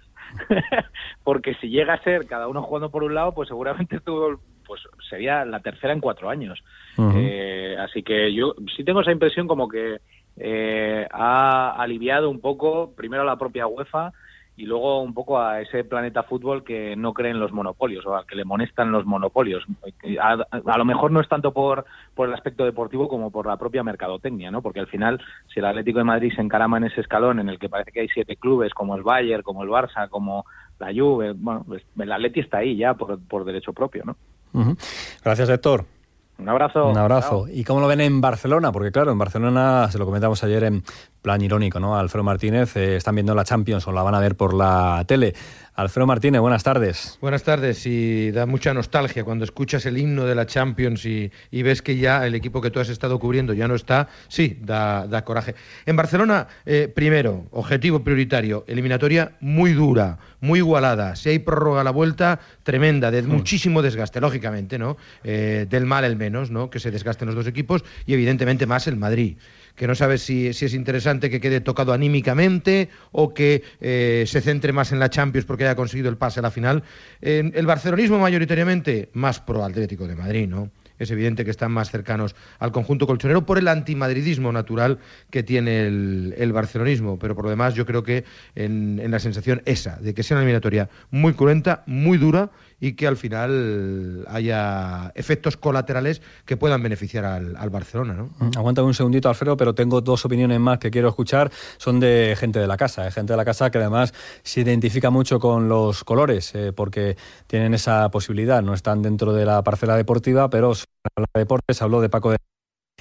Porque si llega a ser cada uno jugando por un lado, pues seguramente todo, pues sería la tercera en cuatro años. Eh, así que yo sí tengo esa impresión como que eh, ha aliviado un poco, primero la propia UEFA, y luego un poco a ese planeta fútbol que no cree en los monopolios o al que le molestan los monopolios. A, lo mejor no es tanto por, por el aspecto deportivo como por la propia mercadotecnia, ¿no? Porque al final, si el Atlético de Madrid se encarama en ese escalón en el que parece que hay siete clubes como el Bayern, como el Barça, como la Juve, bueno, pues el Atleti está ahí ya por, por derecho propio, ¿no? Gracias, Héctor. Un abrazo. Un abrazo. ¿Y cómo lo ven en Barcelona? Porque claro, en Barcelona, se lo comentamos ayer en plan irónico, ¿no? Alfredo Martínez, eh, están viendo la Champions o la van a ver por la tele. Alfredo Martínez, buenas tardes. Buenas tardes y da mucha nostalgia cuando escuchas el himno de la Champions y, ves que ya el equipo que tú has estado cubriendo ya no está. Sí, da, da coraje. En Barcelona, eh, primero, objetivo prioritario, eliminatoria muy dura, muy igualada. Si hay prórroga a la vuelta, tremenda, de hmm. muchísimo desgaste, lógicamente, ¿no? Eh, del mal el menos, ¿no? Que se desgasten los dos equipos y evidentemente más el Madrid que no sabe si, es interesante que quede tocado anímicamente o que eh, se centre más en la Champions porque haya conseguido el pase a la final. el barcelonismo mayoritariamente más pro Atlético de Madrid, ¿no? Es evidente que están más cercanos al conjunto colchonero por el antimadridismo natural que tiene el, barcelonismo. Pero por lo demás, yo creo que en, en, la sensación esa, de que sea una eliminatoria muy cruenta, muy dura y que al final haya efectos colaterales que puedan beneficiar al, Barcelona. ¿no? Mm, aguanta un segundito, Alfredo, pero tengo dos opiniones más que quiero escuchar. Son de gente de la casa, ¿eh? gente de la casa que además se identifica mucho con los colores, eh, porque tienen esa posibilidad. No están dentro de la parcela deportiva, pero habla de deportes, habló de Paco de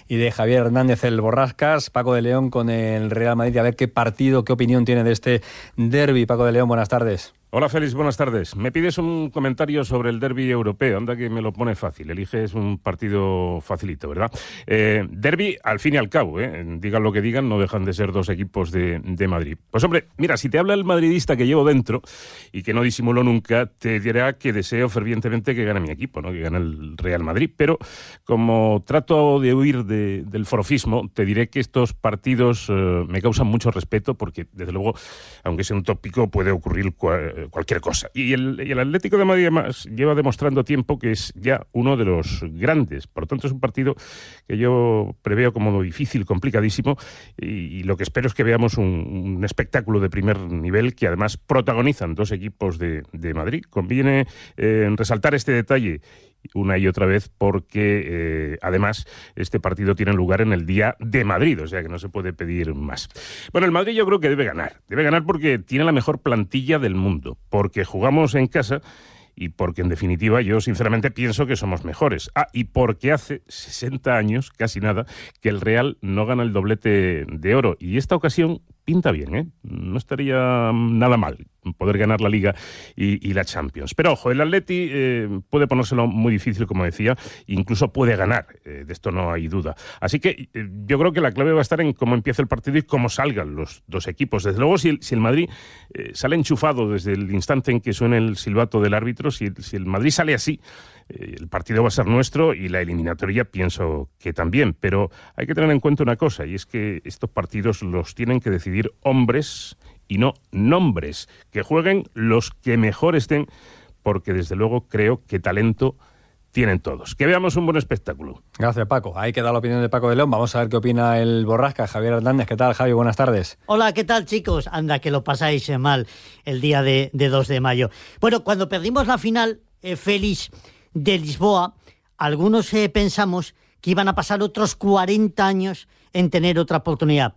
y de Javier Hernández el Borrascas, Paco de León con el Real Madrid, a ver qué partido, qué opinión tiene de este derby. Paco de León, buenas tardes. Hola Félix, buenas tardes. Me pides un comentario sobre el derby europeo. Anda que me lo pone fácil. Eliges un partido facilito, ¿verdad? Eh, derby, al fin y al cabo, ¿eh? digan lo que digan, no dejan de ser dos equipos de, Madrid. Pues hombre, mira, si te habla el madridista que llevo dentro y que no disimulo nunca, te dirá que deseo fervientemente que gane mi equipo, ¿no? que gane el Real Madrid. Pero como trato de huir del forofismo, te diré que estos partidos eh, me causan mucho respeto porque, desde luego, aunque sea un tópico, puede ocurrir cualquier cosa. Y el, el, Atlético de Madrid además lleva demostrando tiempo que es ya uno de los grandes. Por lo tanto, es un partido que yo preveo como difícil, complicadísimo, y, lo que espero es que veamos un, espectáculo de primer nivel que además protagonizan dos equipos de, de Madrid. Conviene eh, resaltar este detalle una y otra vez porque eh, además este partido tiene lugar en el día de Madrid, o sea que no se puede pedir más. Bueno, el Madrid yo creo que debe ganar, debe ganar porque tiene la mejor plantilla del mundo, porque jugamos en casa y porque en definitiva yo sinceramente pienso que somos mejores. Ah, y porque hace 60 años, casi nada, que el Real no gana el doblete de oro y esta ocasión pinta bien, ¿eh? No estaría nada mal poder ganar la Liga y, la Champions. Pero ojo, el Atleti eh, puede ponérselo muy difícil, como decía, incluso puede ganar, eh, de esto no hay duda. Así que eh, yo creo que la clave va a estar en cómo empieza el partido y cómo salgan los dos equipos. Desde luego, si el, si el Madrid sale enchufado desde el instante en que suene el silbato del árbitro, si, si el Madrid sale así, el partido va a ser nuestro y la eliminatoria pienso que también, pero hay que tener en cuenta una cosa, y es que estos partidos los tienen que decidir hombres y no nombres, que jueguen los que mejor estén, porque desde luego creo que talento tienen todos. Que veamos un buen espectáculo. Gracias, Paco. Ahí queda la opinión de Paco de León. Vamos a ver qué opina el Borrasca, Javier Hernández. ¿Qué tal, Javi? Buenas tardes. Hola, ¿qué tal, chicos? Anda, que lo pasáis mal el día de, 2 de mayo. Bueno, cuando perdimos la final, eh, Félix de Lisboa, algunos eh, pensamos que iban a pasar otros 40 años en tener otra oportunidad.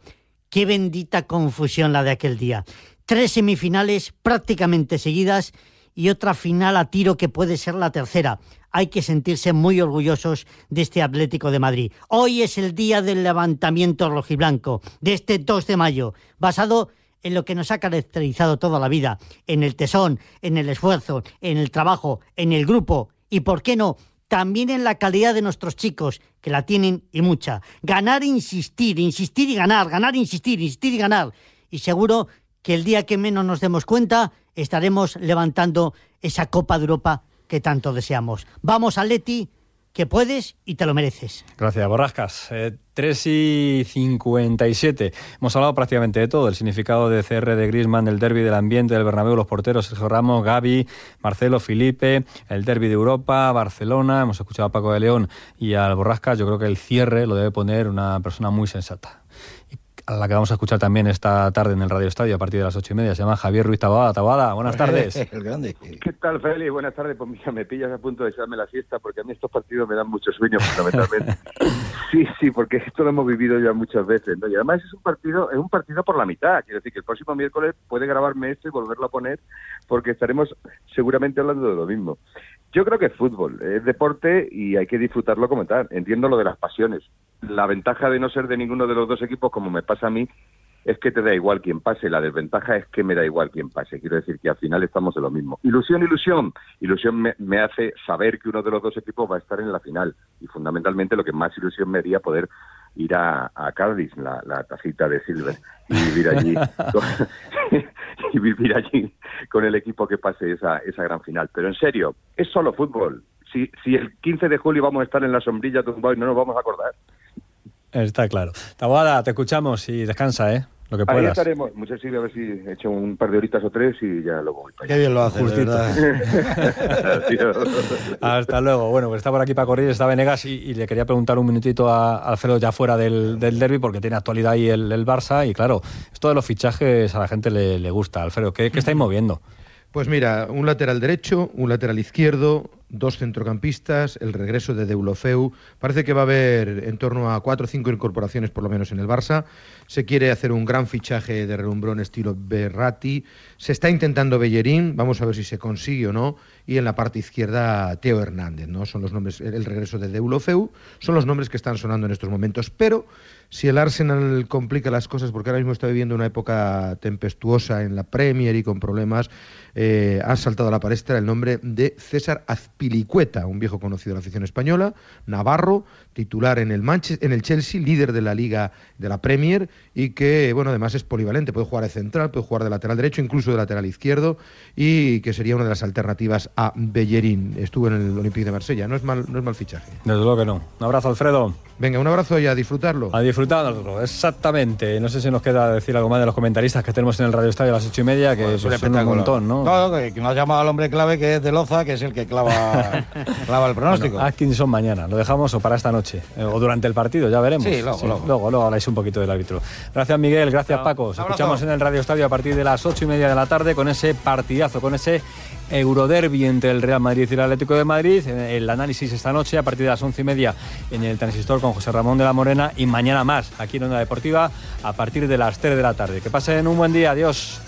Qué bendita confusión la de aquel día. Tres semifinales prácticamente seguidas y otra final a tiro que puede ser la tercera. Hay que sentirse muy orgullosos de este Atlético de Madrid. Hoy es el día del levantamiento rojiblanco, de este 2 de mayo, basado en lo que nos ha caracterizado toda la vida, en el tesón, en el esfuerzo, en el trabajo, en el grupo y, ¿por qué no?, también en la calidad de nuestros chicos, que la tienen y mucha. Ganar insistir, insistir y ganar, ganar, insistir, insistir y ganar. Y seguro que el día que menos nos demos cuenta, estaremos levantando esa Copa de Europa que tanto deseamos. Vamos, Leti que puedes y te lo mereces. Gracias, Borrascas. Eh, 3 y 57. Hemos hablado prácticamente de todo, el significado de CR de Grisman, del derby del ambiente, del Bernabéu, los porteros, Sergio Ramos, Gaby, Marcelo, Felipe, el derby de Europa, Barcelona, hemos escuchado a Paco de León y al Borrascas. Yo creo que el cierre lo debe poner una persona muy sensata a la que vamos a escuchar también esta tarde en el Radio Estadio a partir de las ocho y media. Se llama Javier Ruiz Tabada. Tabada, buenas tardes. el grande. ¿Qué tal, Félix? Buenas tardes. Pues mira, me pillas a punto de echarme la siesta porque a mí estos partidos me dan mucho sueño fundamentalmente. sí, sí, porque esto lo hemos vivido ya muchas veces. ¿no? Y además es un partido es un partido por la mitad. Quiero decir que el próximo miércoles puede grabarme esto y volverlo a poner porque estaremos seguramente hablando de lo mismo. Yo creo que es fútbol, es deporte y hay que disfrutarlo como tal. Entiendo lo de las pasiones. La ventaja de no ser de ninguno de los dos equipos, como me pasa a mí, es que te da igual quien pase. La desventaja es que me da igual quien pase. Quiero decir que al final estamos de lo mismo. Ilusión, ilusión. Ilusión me, hace saber que uno de los dos equipos va a estar en la final. Y fundamentalmente lo que más ilusión me haría poder ir a, a Cádiz, la, la tacita de Silver, y vivir allí y vivir allí con el equipo que pase esa, esa gran final. Pero en serio, es solo fútbol. Si, si el 15 de julio vamos a estar en la sombrilla tumbados y no nos vamos a acordar. Está claro. Taboada, te escuchamos y descansa, ¿eh? Lo que puedas. Ahí estaremos. Muchas gracias, a ver si he hecho un par de horitas o tres y ya lo voy Qué bien lo haces, Hasta luego. Bueno, pues está por aquí para correr, está Venegas y, le quería preguntar un minutito a Alfredo ya fuera del, del derby porque tiene actualidad ahí el, el, Barça y claro, esto de los fichajes a la gente le, le gusta. Alfredo, ¿qué, qué estáis moviendo? Pues mira, un lateral derecho, un lateral izquierdo, dos centrocampistas, el regreso de Deulofeu. Parece que va a haber en torno a cuatro o cinco incorporaciones, por lo menos en el Barça. Se quiere hacer un gran fichaje de relumbrón estilo Berratti. Se está intentando Bellerín, vamos a ver si se consigue o no. Y en la parte izquierda, Teo Hernández, ¿no? Son los nombres, el regreso de Deulofeu, son los nombres que están sonando en estos momentos. Pero si el Arsenal complica las cosas, porque ahora mismo está viviendo una época tempestuosa en la Premier y con problemas, eh, ha saltado a la palestra el nombre de César Azpilicueta, un viejo conocido de la afición española, navarro, titular en el, en el Chelsea, líder de la Liga de la Premier y que, bueno, además es polivalente, puede jugar de central, puede jugar de lateral derecho, incluso de lateral izquierdo y que sería una de las alternativas a Bellerín. Estuvo en el Olympique de Marsella, no es mal, no es mal fichaje. Desde luego que no. Un abrazo, Alfredo. Venga, un abrazo y a disfrutarlo. A disfrutarlo, exactamente. No sé si nos queda decir algo más de los comentaristas que tenemos en el Radio Estadio a las ocho y media, que pues son un montón, ¿no? No, que, nos ha llamado al hombre clave, que es de Loza, que es el que clava, clava el pronóstico. Bueno, Atkinson mañana, lo dejamos o para esta noche, eh, o durante el partido, ya veremos. Sí, luego, luego. luego. luego. habláis un poquito del árbitro. Gracias, Miguel, gracias, Paco. Nos escuchamos en el Radio Estadio a partir de las ocho y media de la tarde con ese partidazo, con ese Euroderby entre el Real Madrid y el Atlético de Madrid. El análisis esta noche a partir de las once y media en el transistor con José Ramón de la Morena y mañana más aquí en Onda Deportiva a partir de las 3 de la tarde. Que pasen un buen día. Adiós.